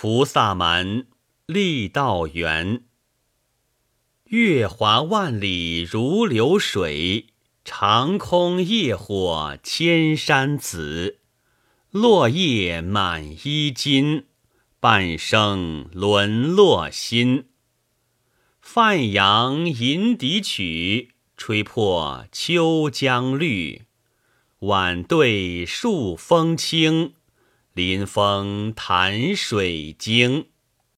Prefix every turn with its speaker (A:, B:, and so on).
A: 菩萨蛮，力道圆。月华万里如流水，长空夜火千山紫。落叶满衣襟，半生沦落心。泛扬银笛曲，吹破秋江绿。晚对数风清，临风潭水惊。